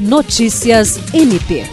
Notícias MP.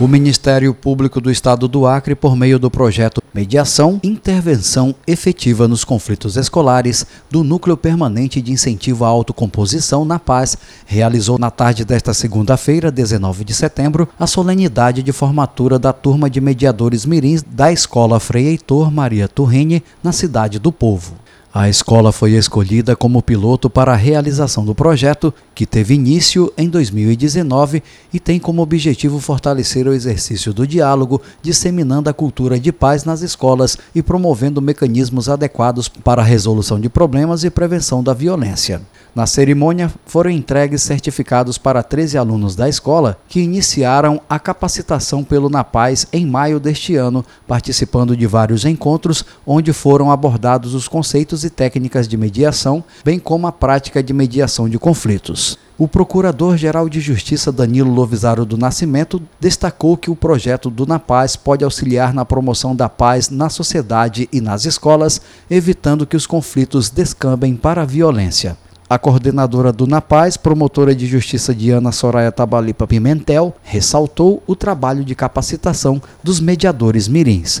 O Ministério Público do Estado do Acre, por meio do projeto Mediação, Intervenção Efetiva nos Conflitos Escolares, do Núcleo Permanente de Incentivo à Autocomposição na Paz, realizou na tarde desta segunda-feira, 19 de setembro, a solenidade de formatura da turma de mediadores mirins da Escola Frei Heitor Maria Turrini, na Cidade do Povo. A escola foi escolhida como piloto para a realização do projeto, que teve início em 2019 e tem como objetivo fortalecer o exercício do diálogo, disseminando a cultura de paz nas escolas e promovendo mecanismos adequados para a resolução de problemas e prevenção da violência. Na cerimônia, foram entregues certificados para 13 alunos da escola que iniciaram a capacitação pelo Napaz em maio deste ano, participando de vários encontros onde foram abordados os conceitos e técnicas de mediação, bem como a prática de mediação de conflitos. O Procurador-Geral de Justiça Danilo Lovisaro do Nascimento destacou que o projeto do Napaz pode auxiliar na promoção da paz na sociedade e nas escolas, evitando que os conflitos descambem para a violência. A coordenadora do Napaz, promotora de justiça Diana Soraya Tabalipa Pimentel, ressaltou o trabalho de capacitação dos mediadores mirins.